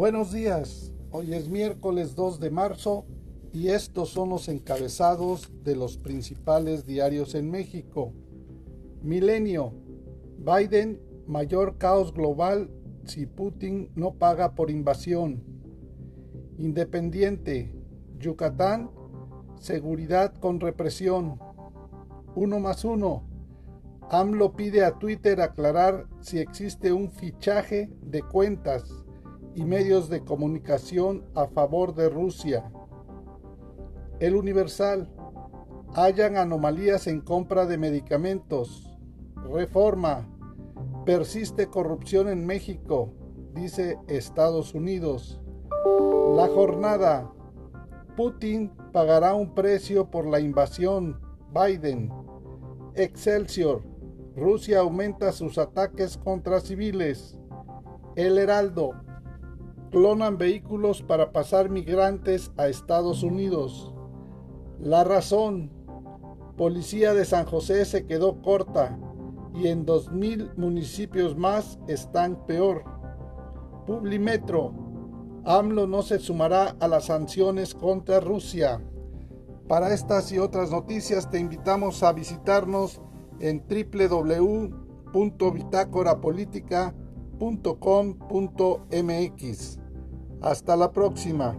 Buenos días, hoy es miércoles 2 de marzo y estos son los encabezados de los principales diarios en México. Milenio, Biden, mayor caos global si Putin no paga por invasión. Independiente, Yucatán, seguridad con represión. Uno más uno. AMLO pide a Twitter aclarar si existe un fichaje de cuentas y medios de comunicación a favor de Rusia. El Universal. Hayan anomalías en compra de medicamentos. Reforma. Persiste corrupción en México, dice Estados Unidos. La jornada. Putin pagará un precio por la invasión. Biden. Excelsior. Rusia aumenta sus ataques contra civiles. El Heraldo clonan vehículos para pasar migrantes a Estados Unidos. La razón, policía de San José se quedó corta y en 2.000 municipios más están peor. Publimetro, AMLO no se sumará a las sanciones contra Rusia. Para estas y otras noticias te invitamos a visitarnos en www.bitácorapolítica.com.mx. Hasta la próxima.